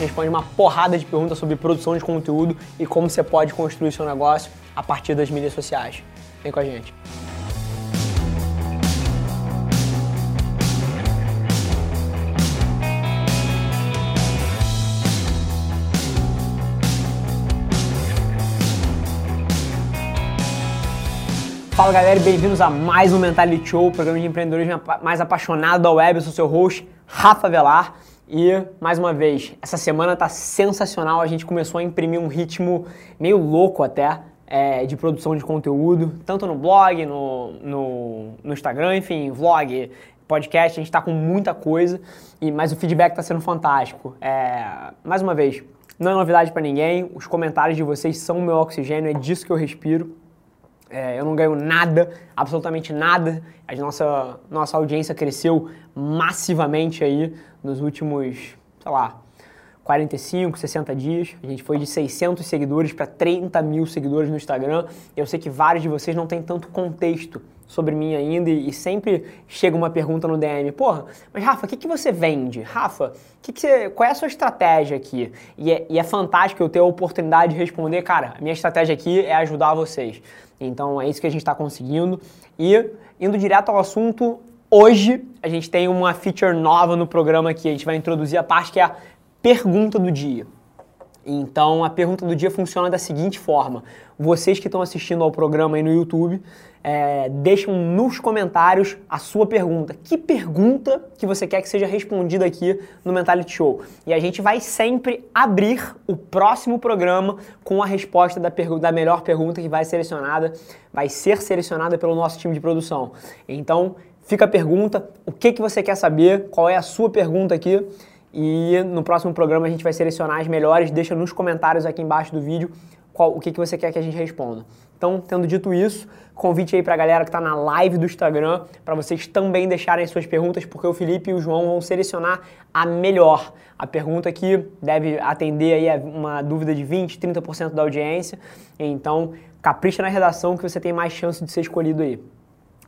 Gente responde uma porrada de perguntas sobre produção de conteúdo e como você pode construir seu negócio a partir das mídias sociais. Vem com a gente. Fala galera bem-vindos a mais um Mentality Show, programa de empreendedorismo mais apaixonado da web. Eu sou seu host, Rafa Velar. E, mais uma vez, essa semana tá sensacional. A gente começou a imprimir um ritmo meio louco até é, de produção de conteúdo, tanto no blog, no, no, no Instagram, enfim, vlog, podcast. A gente está com muita coisa, e, mas o feedback está sendo fantástico. É, mais uma vez, não é novidade para ninguém. Os comentários de vocês são o meu oxigênio, é disso que eu respiro. É, eu não ganho nada, absolutamente nada. A nossa, nossa audiência cresceu massivamente aí nos últimos, sei lá, 45, 60 dias. A gente foi de 600 seguidores para 30 mil seguidores no Instagram. Eu sei que vários de vocês não têm tanto contexto sobre mim ainda e, sempre chega uma pergunta no DM, porra, mas Rafa, o que, que você vende? Rafa, que que você, qual é a sua estratégia aqui? E é, e é fantástico eu ter a oportunidade de responder, cara, a minha estratégia aqui é ajudar vocês. Então é isso que a gente está conseguindo. E indo direto ao assunto, hoje a gente tem uma feature nova no programa que a gente vai introduzir a parte que é a pergunta do dia. Então a pergunta do dia funciona da seguinte forma: vocês que estão assistindo ao programa aí no YouTube, é, deixam nos comentários a sua pergunta. Que pergunta que você quer que seja respondida aqui no Mentality Show? E a gente vai sempre abrir o próximo programa com a resposta da, da melhor pergunta que vai selecionada, vai ser selecionada pelo nosso time de produção. Então fica a pergunta: o que, que você quer saber? Qual é a sua pergunta aqui? E no próximo programa a gente vai selecionar as melhores. Deixa nos comentários aqui embaixo do vídeo qual, o que, que você quer que a gente responda. Então, tendo dito isso, convite aí para a galera que está na live do Instagram para vocês também deixarem suas perguntas, porque o Felipe e o João vão selecionar a melhor. A pergunta que deve atender aí uma dúvida de 20, 30% da audiência. Então, capricha na redação que você tem mais chance de ser escolhido aí.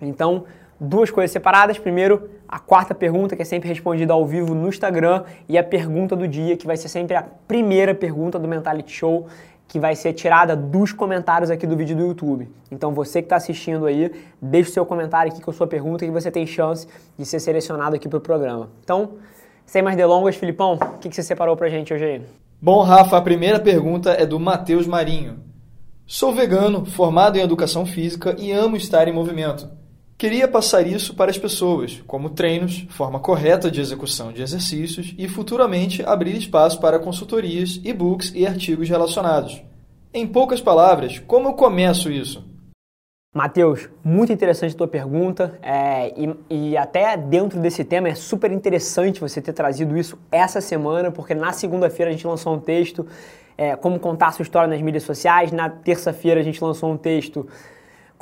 Então, duas coisas separadas. Primeiro, a quarta pergunta, que é sempre respondida ao vivo no Instagram, e a pergunta do dia, que vai ser sempre a primeira pergunta do Mentality Show, que vai ser tirada dos comentários aqui do vídeo do YouTube. Então você que está assistindo aí, deixe o seu comentário aqui com a sua pergunta que você tem chance de ser selecionado aqui para o programa. Então, sem mais delongas, Filipão, o que, que você separou para gente hoje aí? Bom, Rafa, a primeira pergunta é do Matheus Marinho. Sou vegano, formado em educação física e amo estar em movimento. Queria passar isso para as pessoas, como treinos, forma correta de execução de exercícios e futuramente abrir espaço para consultorias, e-books e artigos relacionados. Em poucas palavras, como eu começo isso? Matheus, muito interessante a tua pergunta é, e, e, até dentro desse tema é super interessante você ter trazido isso essa semana, porque na segunda-feira a gente lançou um texto é, como contar sua história nas mídias sociais, na terça-feira a gente lançou um texto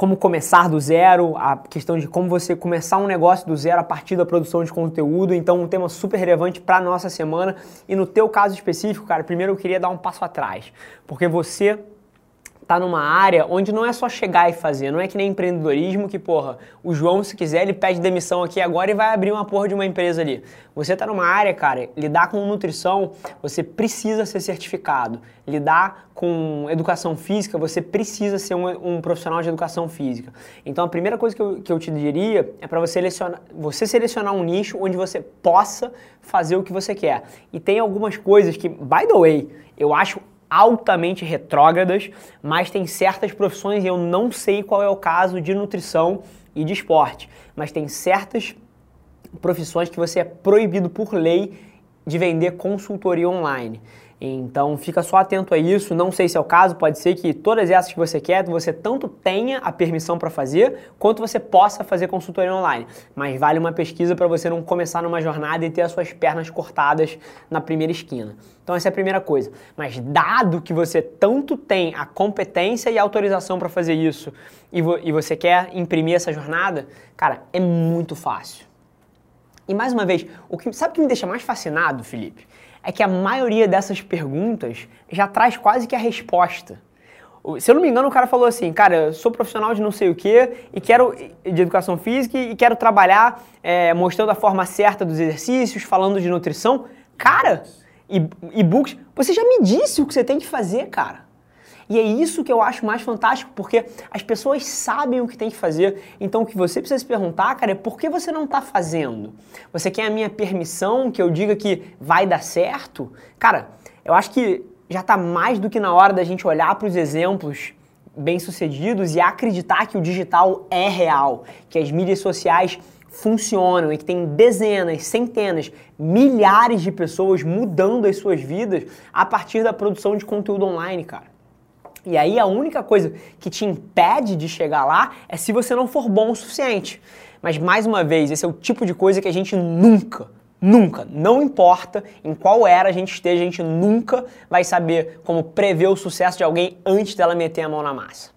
como começar do zero, a questão de como você começar um negócio do zero a partir da produção de conteúdo. Então, um tema super relevante para nossa semana. E no teu caso específico, cara, primeiro eu queria dar um passo atrás, porque você tá numa área onde não é só chegar e fazer, não é que nem empreendedorismo que, porra, o João, se quiser, ele pede demissão aqui agora e vai abrir uma porra de uma empresa ali. Você tá numa área, cara, lidar com nutrição, você precisa ser certificado. Lidar com educação física, você precisa ser um, um profissional de educação física. Então, a primeira coisa que eu, que eu te diria é para você selecionar, você selecionar um nicho onde você possa fazer o que você quer. E tem algumas coisas que, by the way, eu acho altamente retrógradas, mas tem certas profissões, e eu não sei qual é o caso de nutrição e de esporte, mas tem certas profissões que você é proibido por lei de vender consultoria online. Então fica só atento a isso. Não sei se é o caso, pode ser que todas essas que você quer, você tanto tenha a permissão para fazer, quanto você possa fazer consultoria online. Mas vale uma pesquisa para você não começar numa jornada e ter as suas pernas cortadas na primeira esquina. Então essa é a primeira coisa. Mas dado que você tanto tem a competência e a autorização para fazer isso e, vo e você quer imprimir essa jornada, cara, é muito fácil. E mais uma vez, o que, sabe o que me deixa mais fascinado, Felipe? É que a maioria dessas perguntas já traz quase que a resposta. Se eu não me engano, o cara falou assim, cara, eu sou profissional de não sei o que e quero de educação física e quero trabalhar é, mostrando a forma certa dos exercícios, falando de nutrição. Cara, e-books, você já me disse o que você tem que fazer, cara. E é isso que eu acho mais fantástico, porque as pessoas sabem o que tem que fazer. Então o que você precisa se perguntar, cara, é por que você não está fazendo? Você quer a minha permissão que eu diga que vai dar certo? Cara, eu acho que já está mais do que na hora da gente olhar para os exemplos bem-sucedidos e acreditar que o digital é real, que as mídias sociais funcionam e que tem dezenas, centenas, milhares de pessoas mudando as suas vidas a partir da produção de conteúdo online, cara. E aí a única coisa que te impede de chegar lá é se você não for bom o suficiente. Mas mais uma vez, esse é o tipo de coisa que a gente nunca, nunca, não importa em qual era a gente esteja, a gente nunca vai saber como prever o sucesso de alguém antes dela meter a mão na massa.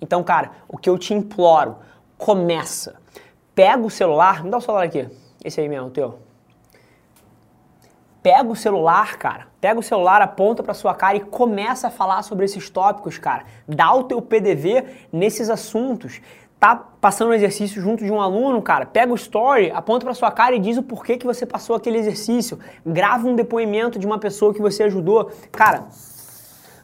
Então, cara, o que eu te imploro, começa. Pega o celular, me dá o celular aqui. Esse aí mesmo, o teu pega o celular, cara, pega o celular, aponta para sua cara e começa a falar sobre esses tópicos, cara. Dá o teu PDV nesses assuntos. Tá passando um exercício junto de um aluno, cara, pega o story, aponta para sua cara e diz o porquê que você passou aquele exercício. Grava um depoimento de uma pessoa que você ajudou. Cara,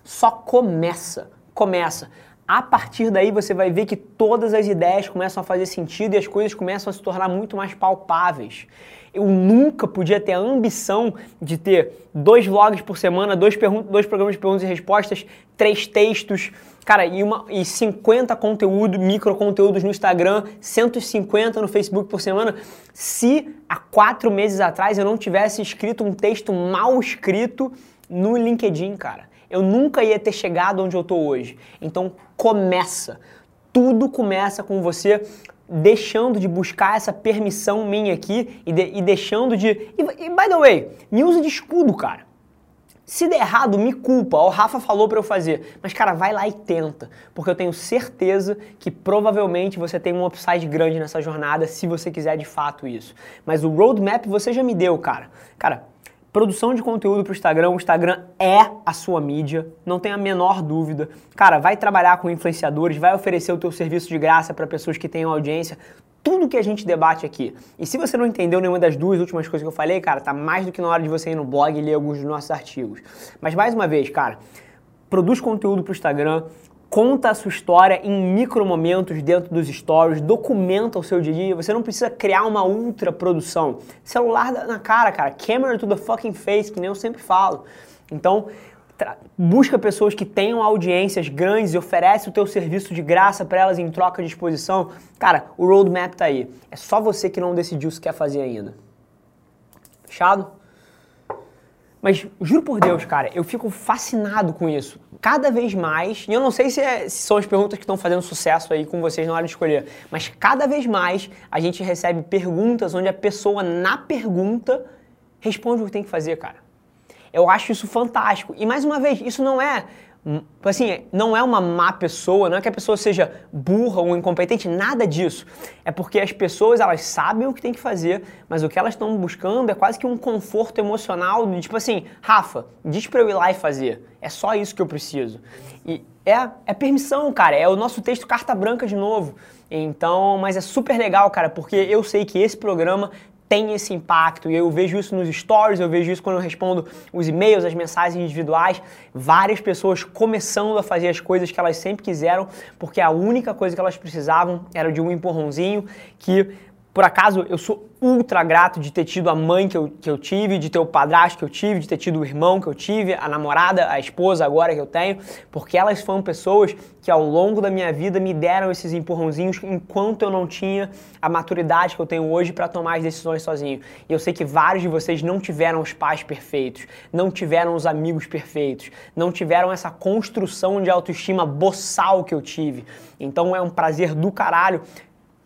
só começa, começa. A partir daí você vai ver que todas as ideias começam a fazer sentido e as coisas começam a se tornar muito mais palpáveis. Eu nunca podia ter a ambição de ter dois vlogs por semana, dois, dois programas de perguntas e respostas, três textos, cara, e, uma, e 50 conteúdo, micro conteúdos no Instagram, 150 no Facebook por semana, se há quatro meses atrás eu não tivesse escrito um texto mal escrito no LinkedIn, cara. Eu nunca ia ter chegado onde eu tô hoje. Então começa. Tudo começa com você deixando de buscar essa permissão minha aqui e, de, e deixando de. E, e, by the way, me usa de escudo, cara. Se der errado, me culpa. O Rafa falou para eu fazer. Mas, cara, vai lá e tenta. Porque eu tenho certeza que provavelmente você tem um upside grande nessa jornada se você quiser de fato isso. Mas o roadmap você já me deu, cara. Cara, Produção de conteúdo para o Instagram, o Instagram é a sua mídia, não tem a menor dúvida. Cara, vai trabalhar com influenciadores, vai oferecer o teu serviço de graça para pessoas que tenham audiência, tudo que a gente debate aqui. E se você não entendeu nenhuma das duas últimas coisas que eu falei, cara, tá mais do que na hora de você ir no blog e ler alguns dos nossos artigos. Mas mais uma vez, cara, produz conteúdo para o Instagram, conta a sua história em micro momentos dentro dos stories, documenta o seu dia a dia. Você não precisa criar uma ultra produção. Celular na cara, cara, camera to the fucking face, que nem eu sempre falo. Então, busca pessoas que tenham audiências grandes e oferece o teu serviço de graça para elas em troca de exposição. Cara, o roadmap tá aí. É só você que não decidiu se quer fazer ainda. Fechado? Mas juro por Deus, cara, eu fico fascinado com isso. Cada vez mais, e eu não sei se, é, se são as perguntas que estão fazendo sucesso aí com vocês na hora de escolher, mas cada vez mais a gente recebe perguntas onde a pessoa, na pergunta, responde o que tem que fazer, cara. Eu acho isso fantástico. E mais uma vez, isso não é Assim, não é uma má pessoa, não é que a pessoa seja burra ou incompetente, nada disso. É porque as pessoas, elas sabem o que tem que fazer, mas o que elas estão buscando é quase que um conforto emocional, tipo assim, Rafa, diz pra eu ir lá e fazer. É só isso que eu preciso. E é, é permissão, cara, é o nosso texto carta branca de novo. Então, mas é super legal, cara, porque eu sei que esse programa tem esse impacto. E eu vejo isso nos stories, eu vejo isso quando eu respondo os e-mails, as mensagens individuais. Várias pessoas começando a fazer as coisas que elas sempre quiseram, porque a única coisa que elas precisavam era de um empurrãozinho que Por acaso, eu sou ultra grato de ter tido a mãe que eu, que eu tive, de ter o padrasto que eu tive, de ter tido o irmão que eu tive, a namorada, a esposa agora que eu tenho, porque elas foram pessoas que ao longo da minha vida me deram esses empurrãozinhos enquanto eu não tinha a maturidade que eu tenho hoje para tomar as decisões sozinho. E eu sei que vários de vocês não tiveram os pais perfeitos, não tiveram os amigos perfeitos, não tiveram essa construção de autoestima boçal que eu tive. Então é um prazer do caralho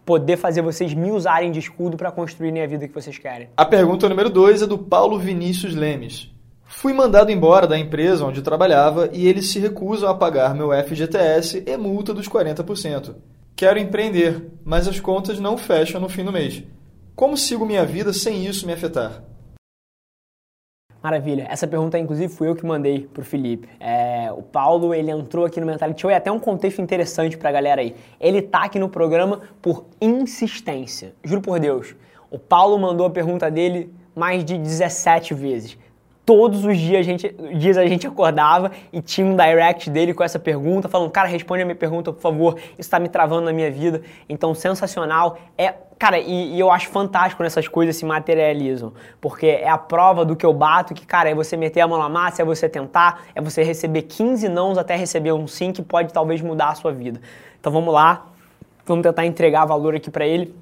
poder fazer vocês me usarem de escudo para construírem a vida que vocês querem. A pergunta número 2 é do Paulo Vinícius Lemes. Fui mandado embora da empresa onde trabalhava e eles se recusam a pagar meu FGTS e multa dos 40%. Quero empreender, mas as contas não fecham no fim do mês. Como sigo minha vida sem isso me afetar? Maravilha. Essa pergunta, inclusive, fui eu que mandei pro Felipe. É, o Paulo, ele entrou aqui no Mentality Show e até um contexto interessante pra galera aí. Ele tá aqui no programa por insistência. Juro por Deus. O Paulo mandou a pergunta dele mais de 17 vezes. Todos os dias a gente, dias a gente acordava e tinha um direct dele com essa pergunta, falando, cara, responde a minha pergunta, por favor, isso está me travando na minha vida. Então, sensacional. É Cara, e, e, eu acho fantástico quando essas coisas se materializam, porque é a prova do que eu bato, que, cara, é você meter a mão na massa, é você tentar, é você receber 15 nãos até receber um sim que pode talvez mudar a sua vida. Então vamos lá, vamos tentar entregar valor aqui para ele,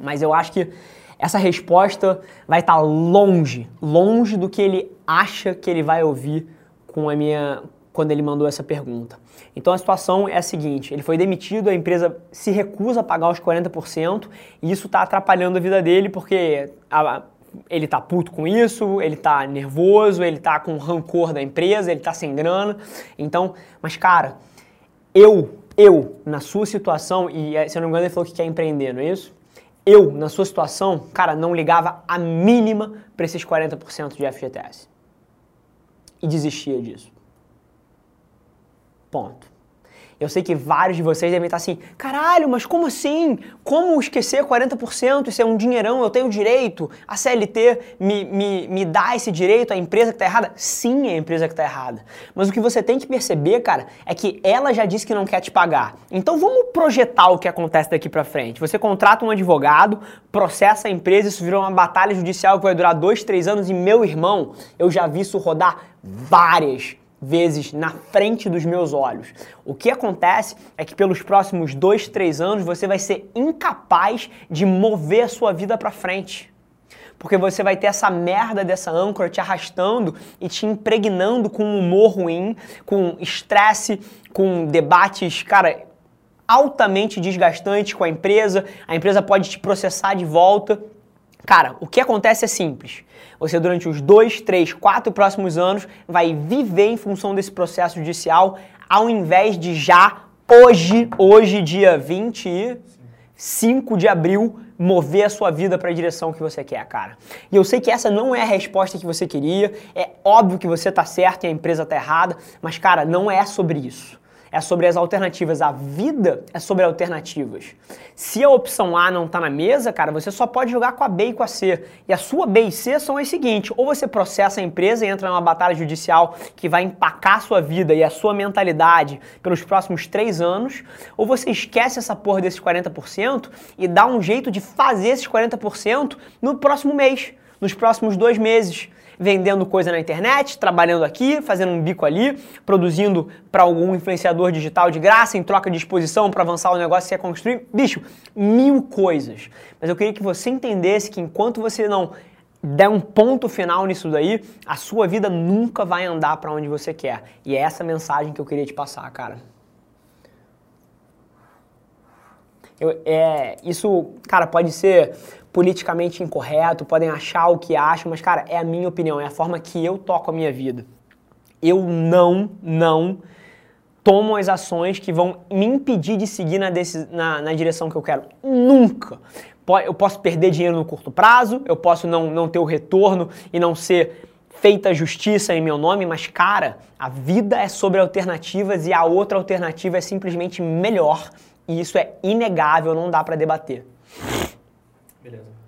mas eu acho que essa resposta vai estar tá longe, longe do que ele acha que ele vai ouvir com a minha, quando ele mandou essa pergunta. Então a situação é a seguinte: ele foi demitido, a empresa se recusa a pagar os 40% e isso está atrapalhando a vida dele porque a, ele tá puto com isso, ele tá nervoso, ele tá com rancor da empresa, ele tá sem grana. Então, mas cara, eu, eu, na sua situação, e se eu não me engano ele falou que quer empreender, não é isso? Eu, na sua situação, cara, não ligava a mínima para esses 40% de FGTS. E desistia disso. Ponto. Eu sei que vários de vocês devem estar assim, caralho, mas como assim? Como esquecer 40%? Isso é um dinheirão, eu tenho direito. A CLT me, me, me dá esse direito, a empresa que está errada? Sim, é a empresa que está errada. Mas o que você tem que perceber, cara, é que ela já disse que não quer te pagar. Então vamos projetar o que acontece daqui para frente. Você contrata um advogado, processa a empresa, isso virou uma batalha judicial que vai durar dois, três anos e meu irmão, eu já vi isso rodar várias vezes na frente dos meus olhos. O que acontece é que pelos próximos dois, três anos você vai ser incapaz de mover a sua vida para frente. Porque você vai ter essa merda dessa âncora te arrastando e te impregnando com um humor ruim, com estresse, com debates, cara, altamente desgastantes com a empresa. A empresa pode te processar de volta. Cara, o que acontece é simples. Você, durante os dois, três, quatro próximos anos, vai viver em função desse processo judicial, ao invés de já, hoje, hoje, dia 25 de abril, mover a sua vida para a direção que você quer, cara. E eu sei que essa não é a resposta que você queria, é óbvio que você tá certo e a empresa tá errada, mas, cara, não é sobre isso é sobre as alternativas. A vida é sobre alternativas. Se a opção A não está na mesa, cara, você só pode jogar com a B e com a C. E a sua B e C são as seguintes: ou você processa a empresa e entra numa batalha judicial que vai empacar a sua vida e a sua mentalidade pelos próximos três anos, ou você esquece essa porra desses 40% e dá um jeito de fazer esses 40% no próximo mês, nos próximos dois meses vendendo coisa na internet, trabalhando aqui, fazendo um bico ali, produzindo para algum influenciador digital de graça, em troca de exposição para avançar o negócio que você quer construir. Bicho, mil coisas. Mas eu queria que você entendesse que enquanto você não der um ponto final nisso daí, a sua vida nunca vai andar para onde você quer. E é essa mensagem que eu queria te passar, cara. Eu, é, isso, cara, pode ser politicamente incorreto, podem achar o que acham, mas, cara, é a minha opinião, é a forma que eu toco a minha vida. Eu não, não tomo as ações que vão me impedir de seguir na, na, na direção que eu quero. Nunca. Eu posso perder dinheiro no curto prazo, eu posso não, não ter o retorno e não ser feita justiça em meu nome, mas cara, a vida é sobre alternativas e a outra alternativa é simplesmente melhor e isso é inegável, não dá para debater.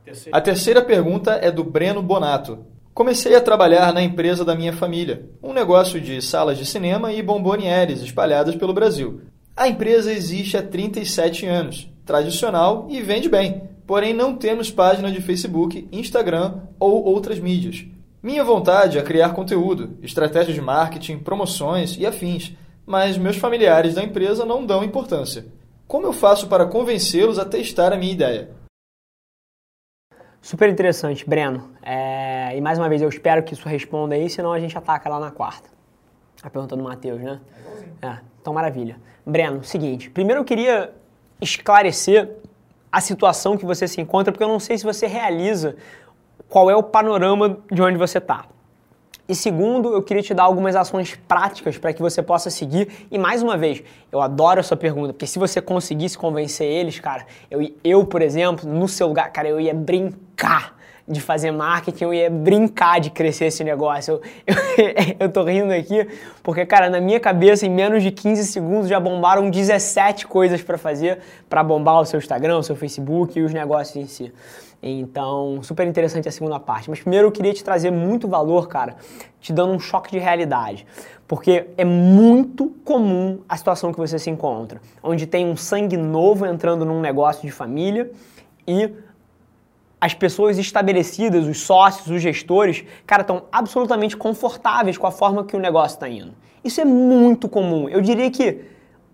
Terceira. A terceira pergunta é do Breno Bonato. Comecei a trabalhar na empresa da minha família, um negócio de salas de cinema e bombonieres espalhadas pelo Brasil. A empresa existe há 37 anos, tradicional e vende bem, porém não temos página de Facebook, Instagram ou outras mídias. Minha vontade é criar conteúdo, estratégias de marketing, promoções e afins, mas meus familiares da empresa não dão importância. Como eu faço para convencê-los a testar a minha ideia? Super interessante, Breno. É... E mais uma vez, eu espero que isso responda aí, senão a gente ataca lá na quarta. A pergunta do Matheus, né? É, então maravilha. Breno, seguinte, primeiro eu queria esclarecer a situação que você se encontra, porque eu não sei se você realiza qual é o panorama de onde você está. E segundo, eu queria te dar algumas ações práticas para que você possa seguir. E mais uma vez, eu adoro essa pergunta, porque se você conseguisse convencer eles, cara, eu, eu por exemplo, no seu lugar, cara, eu ia brincar de fazer marketing, eu ia brincar de crescer esse negócio. Eu, eu, eu, tô rindo aqui porque, cara, na minha cabeça, em menos de 15 segundos já bombaram 17 coisas para fazer para bombar o seu Instagram, o seu Facebook e os negócios em si. Então, super interessante a segunda parte. Mas primeiro eu queria te trazer muito valor, cara, te dando um choque de realidade. Porque é muito comum a situação que você se encontra, onde tem um sangue novo entrando num negócio de família e as pessoas estabelecidas, os sócios, os gestores, cara, estão absolutamente confortáveis com a forma que o negócio está indo. Isso é muito comum. Eu diria que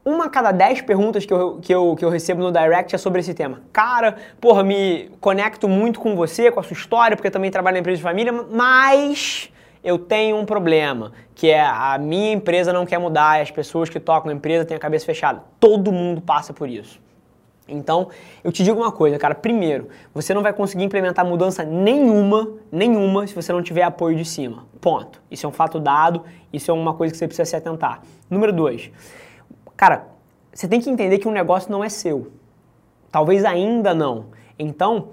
uma a cada dez perguntas que eu, que, eu, que eu recebo no direct é sobre esse tema. Cara, porra, me conecto muito com você, com a sua história, porque também trabalho na empresa de família, mas eu tenho um problema, que é a minha empresa não quer mudar e as pessoas que tocam a empresa têm a cabeça fechada. Todo mundo passa por isso. Então, eu te digo uma coisa, cara. Primeiro, você não vai conseguir implementar mudança nenhuma, nenhuma, se você não tiver apoio de cima. Ponto. Isso é um fato dado, isso é uma coisa que você precisa se atentar. Número dois, Cara, você tem que entender que um negócio não é seu. Talvez ainda não. Então,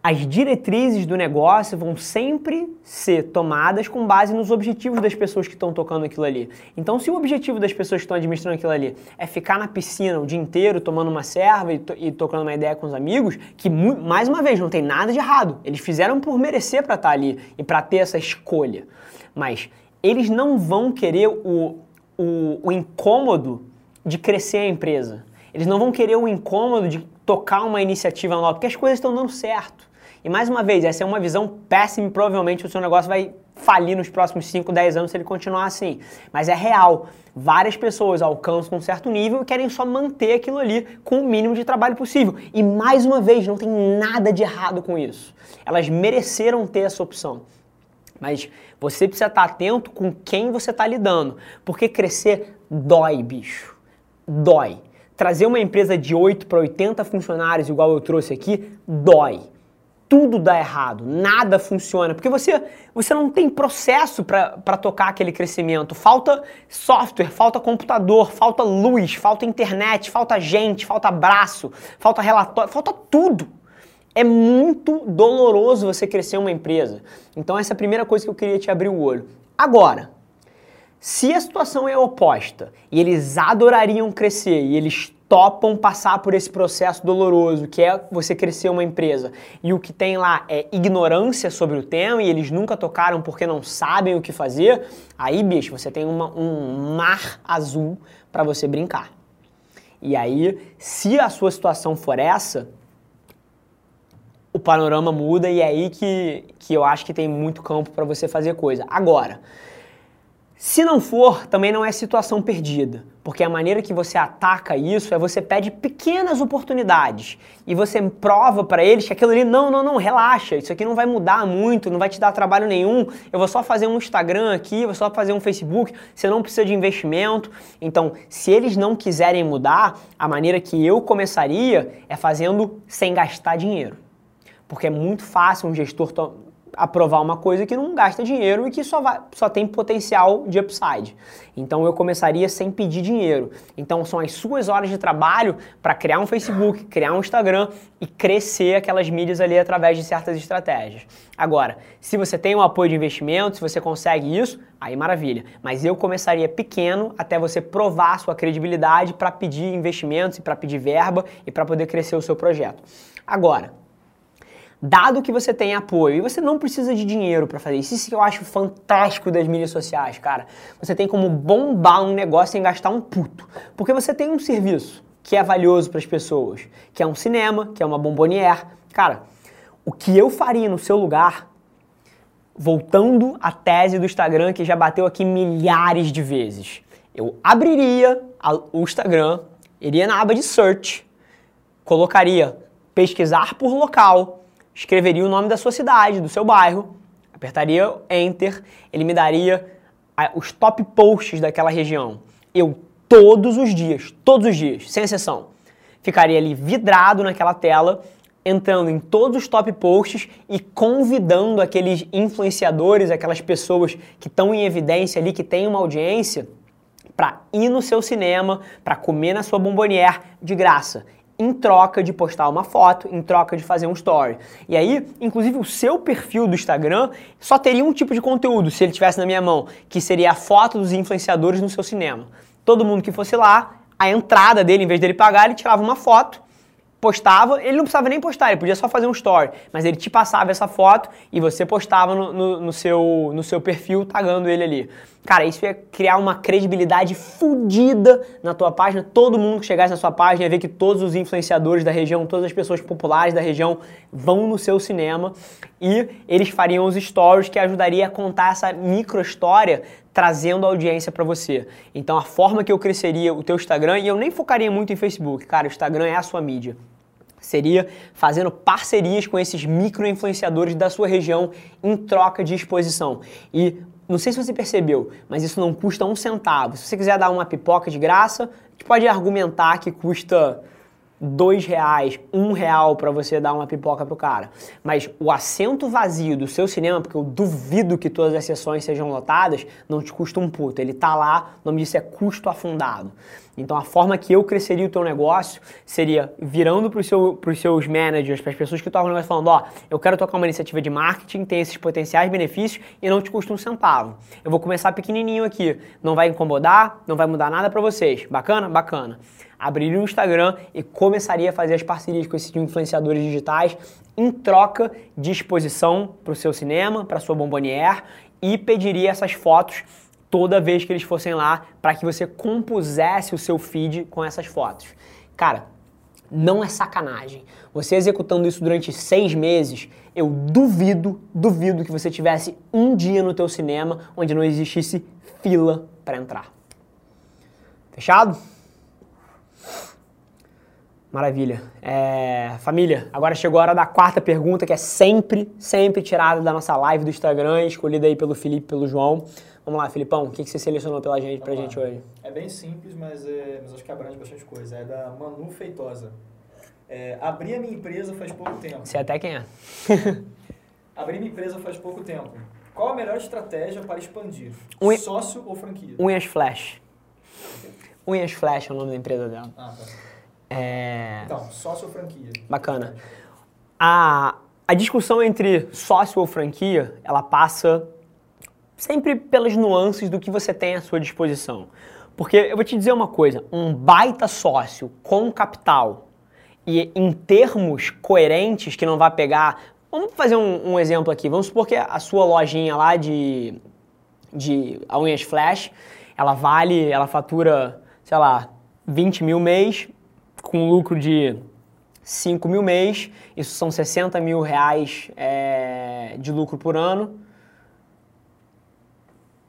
as diretrizes do negócio vão sempre ser tomadas com base nos objetivos das pessoas que estão tocando aquilo ali. Então, se o objetivo das pessoas que estão administrando aquilo ali é ficar na piscina o dia inteiro tomando uma serva e, to e tocando uma ideia com os amigos, que mais uma vez não tem nada de errado. Eles fizeram por merecer para estar ali e para ter essa escolha. Mas eles não vão querer o o, o incômodo de crescer a empresa. Eles não vão querer o incômodo de tocar uma iniciativa nova, porque as coisas estão dando certo. E mais uma vez, essa é uma visão péssima e provavelmente o seu negócio vai falir nos próximos 5, 10 anos se ele continuar assim. Mas é real. Várias pessoas alcançam um certo nível e querem só manter aquilo ali com o mínimo de trabalho possível. E mais uma vez, não tem nada de errado com isso. Elas mereceram ter essa opção. Mas você precisa estar atento com quem você está lidando, porque crescer dói, bicho. Dói. Trazer uma empresa de 8 para 80 funcionários, igual eu trouxe aqui, dói. Tudo dá errado, nada funciona, porque você, você não tem processo para tocar aquele crescimento. Falta software, falta computador, falta luz, falta internet, falta gente, falta braço, falta relatório, falta tudo. É muito doloroso você crescer uma empresa. Então essa é a primeira coisa que eu queria te abrir o olho. Agora, se a situação é oposta e eles adorariam crescer e eles topam passar por esse processo doloroso que é você crescer uma empresa e o que tem lá é ignorância sobre o tema e eles nunca tocaram porque não sabem o que fazer, aí, bicho, você tem uma, um mar azul para você brincar. E aí, se a sua situação for essa, o panorama muda e é aí que, que eu acho que tem muito campo para você fazer coisa. Agora, se não for, também não é situação perdida, porque a maneira que você ataca isso é você pede pequenas oportunidades e você prova para eles que aquilo ali, não, não, não, relaxa, isso aqui não vai mudar muito, não vai te dar trabalho nenhum, eu vou só fazer um Instagram aqui, vou só fazer um Facebook, você não precisa de investimento. Então, se eles não quiserem mudar, a maneira que eu começaria é fazendo sem gastar dinheiro. Porque é muito fácil um gestor aprovar uma coisa que não gasta dinheiro e que só, vai, só tem potencial de upside. Então eu começaria sem pedir dinheiro. Então são as suas horas de trabalho para criar um Facebook, criar um Instagram e crescer aquelas mídias ali através de certas estratégias. Agora, se você tem um apoio de investimento, se você consegue isso, aí maravilha. Mas eu começaria pequeno até você provar sua credibilidade para pedir investimentos e para pedir verba e para poder crescer o seu projeto. Agora, dado que você tem apoio e você não precisa de dinheiro para fazer isso, isso que eu acho fantástico das mídias sociais, cara. Você tem como bombar um negócio sem gastar um puto, porque você tem um serviço que é valioso para as pessoas? Que é um cinema, que é uma bombonière. Cara, o que eu faria no seu lugar, voltando à tese do Instagram que já bateu aqui milhares de vezes, eu abriria o Instagram, iria na aba de search, colocaria pesquisar por local, escreveria o nome da sua cidade, do seu bairro, apertaria enter, ele me daria os top posts daquela região. Eu todos os dias, todos os dias, sem exceção, ficaria ali vidrado naquela tela, entrando em todos os top posts e convidando aqueles influenciadores, aquelas pessoas que estão em evidência ali, que têm uma audiência, para ir no seu cinema, para comer na sua bombonière de graça em troca de postar uma foto, em troca de fazer um story. E aí, inclusive, o seu perfil do Instagram só teria um tipo de conteúdo, se ele tivesse na minha mão, que seria a foto dos influenciadores no seu cinema. Todo mundo que fosse lá, a entrada dele, em vez dele pagar, ele tirava uma foto postava, ele não precisava nem postar, ele podia só fazer um story, mas ele te passava essa foto e você postava no, no, no, seu, no seu perfil, tagando ele ali. Cara, isso ia criar uma credibilidade fodida na tua página, todo mundo que chegasse na sua página ia ver que todos os influenciadores da região, todas as pessoas populares da região vão no seu cinema e eles fariam os stories que ajudaria a contar essa micro história trazendo audiência para você. Então a forma que eu cresceria o teu Instagram, e eu nem focaria muito em Facebook, cara, o Instagram é a sua mídia. Seria fazendo parcerias com esses micro-influenciadores da sua região em troca de exposição. E não sei se você percebeu, mas isso não custa um centavo. Se você quiser dar uma pipoca de graça, a gente pode argumentar que custa dois reais, um real para você dar uma pipoca pro cara. Mas o assento vazio do seu cinema, porque eu duvido que todas as sessões sejam lotadas, não te custa um puto. Ele tá lá, o nome disso é custo afundado. Então a forma que eu cresceria o teu negócio seria virando para seu, os seus managers, para as pessoas que tocam o negócio falando, ó, oh, eu quero tocar uma iniciativa de marketing, tem esses potenciais benefícios e não te custa um centavo. Eu vou começar pequenininho aqui, não vai incomodar, não vai mudar nada para vocês. Bacana? Bacana abriria um Instagram e começaria a fazer as parcerias com esses influenciadores digitais em troca de exposição para o seu cinema, para sua bombonière e pediria essas fotos toda vez que eles fossem lá para que você compusesse o seu feed com essas fotos. Cara, não é sacanagem. Você executando isso durante seis meses, eu duvido, duvido que você tivesse um dia no teu cinema onde não existisse fila para entrar. Fechado? Maravilha. É, família, agora chegou a hora da quarta pergunta, que é sempre, sempre tirada da nossa live do Instagram, escolhida aí pelo Felipe e pelo João. Vamos lá, Filipão, o que, que você selecionou pela gente, pra gente hoje? É bem simples, mas, é, mas acho que abrange bastante coisa. É da Manu Feitosa. É, abri a minha empresa faz pouco tempo. Você até quem é? abri minha empresa faz pouco tempo. Qual a melhor estratégia para expandir? Unha... Sócio ou franquia? Unhas Flash. Unhas Flash é o nome da empresa dela. Ah, tá. É... Então, sócio ou franquia? Bacana. A, a discussão entre sócio ou franquia, ela passa sempre pelas nuances do que você tem à sua disposição. Porque eu vou te dizer uma coisa, um baita sócio com capital e em termos coerentes que não vai pegar... Vamos fazer um, um exemplo aqui. Vamos supor que a sua lojinha lá de, de a unhas flash, ela vale, ela fatura, sei lá, 20 mil mês, com lucro de 5 mil mês, isso são 60 mil reais é, de lucro por ano.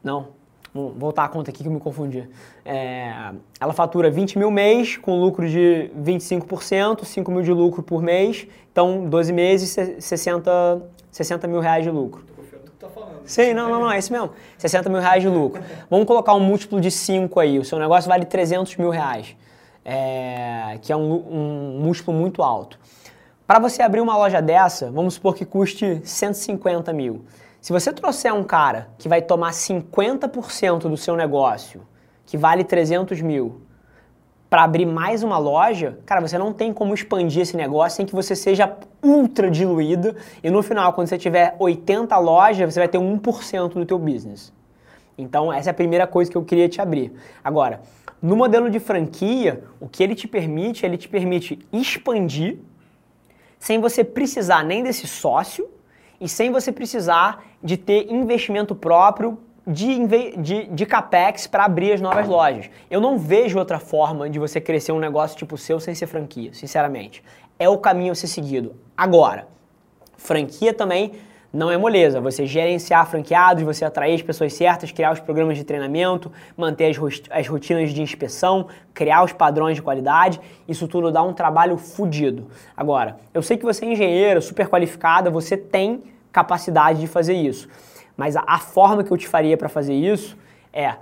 Não, vou voltar a conta aqui que eu me confundi. É, ela fatura 20 mil mês com lucro de 25%, 5 mil de lucro por mês, então 12 meses, 60, 60 mil reais de lucro. Tá falando. Sim, não, não, não, é esse mesmo. 60 mil reais de lucro. Vamos colocar um múltiplo de 5 aí. O seu negócio vale 300 mil reais é, que é um, um múltiplo muito alto. Para você abrir uma loja dessa, vamos supor que custe 150 mil. Se você trouxer um cara que vai tomar 50% do seu negócio, que vale 300 mil, para abrir mais uma loja, cara, você não tem como expandir esse negócio sem que você seja ultra diluído e no final, quando você tiver 80 lojas, você vai ter 1% do teu business. Então, essa é a primeira coisa que eu queria te abrir. Agora, no modelo de franquia, o que ele te permite, ele te permite expandir sem você precisar nem desse sócio e sem você precisar de ter investimento próprio de, de, de capex para abrir as novas lojas. Eu não vejo outra forma de você crescer um negócio tipo o seu sem ser franquia, sinceramente. É o caminho a ser seguido. Agora, franquia também não é moleza. Você gerenciar franqueados, você atrair as pessoas certas, criar os programas de treinamento, manter as, as rotinas de inspeção, criar os padrões de qualidade, isso tudo dá um trabalho fodido. Agora, eu sei que você é engenheiro, super qualificada, você tem capacidade de fazer isso. Mas a, a forma que eu te faria para fazer isso é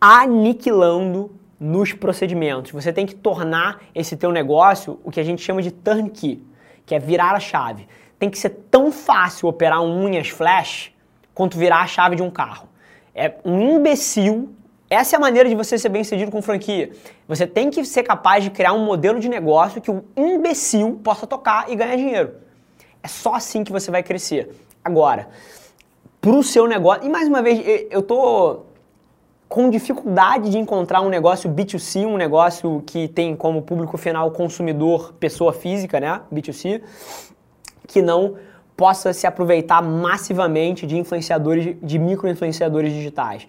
aniquilando nos procedimentos. Você tem que tornar esse teu negócio o que a gente chama de turnkey, que é virar a chave tem que ser tão fácil operar unhas flash quanto virar a chave de um carro. É um imbecil. Essa é a maneira de você ser bem sucedido com franquia. Você tem que ser capaz de criar um modelo de negócio que um imbecil possa tocar e ganhar dinheiro. É só assim que você vai crescer. Agora, para o seu negócio. E mais uma vez, eu tô com dificuldade de encontrar um negócio B2C, um negócio que tem como público final consumidor pessoa física, né? B2C que não possa se aproveitar massivamente de influenciadores, de micro-influenciadores digitais.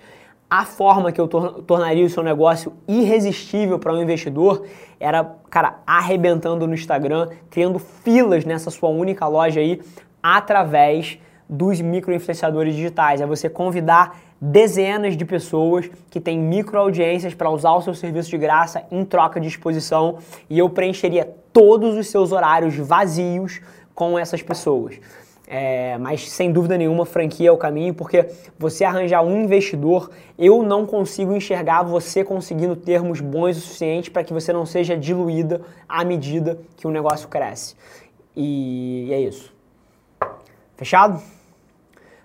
A forma que eu tor tornaria o seu negócio irresistível para um investidor era, cara, arrebentando no Instagram, criando filas nessa sua única loja aí, através dos micro-influenciadores digitais. É você convidar dezenas de pessoas que têm micro-audiências para usar o seu serviço de graça em troca de exposição e eu preencheria todos os seus horários vazios com essas pessoas. É, mas sem dúvida nenhuma, franquia é o caminho, porque você arranjar um investidor, eu não consigo enxergar você conseguindo termos bons o suficiente para que você não seja diluída à medida que o negócio cresce. E é isso. Fechado?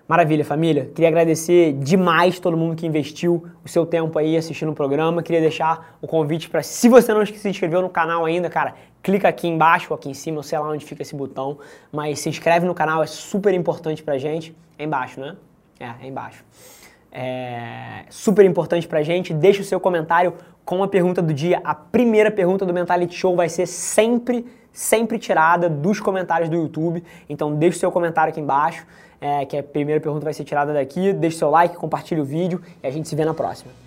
Maravilha, família. Queria agradecer demais todo mundo que investiu o seu tempo aí assistindo o programa. Queria deixar o convite para, se você não se inscreveu no canal ainda, cara, clica aqui embaixo aqui em cima, eu sei lá onde fica esse botão, mas se inscreve no canal, é super importante pra gente. É embaixo, né? É, é embaixo. É super importante pra gente. Deixa o seu comentário com a pergunta do dia. A primeira pergunta do Mentality Show vai ser sempre, sempre tirada dos comentários do YouTube. Então deixa o seu comentário aqui embaixo é, que a primeira pergunta vai ser tirada daqui. Deixe seu like, compartilhe o vídeo e a gente se vê na próxima.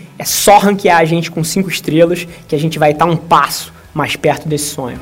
É só ranquear a gente com 5 estrelas que a gente vai estar um passo mais perto desse sonho.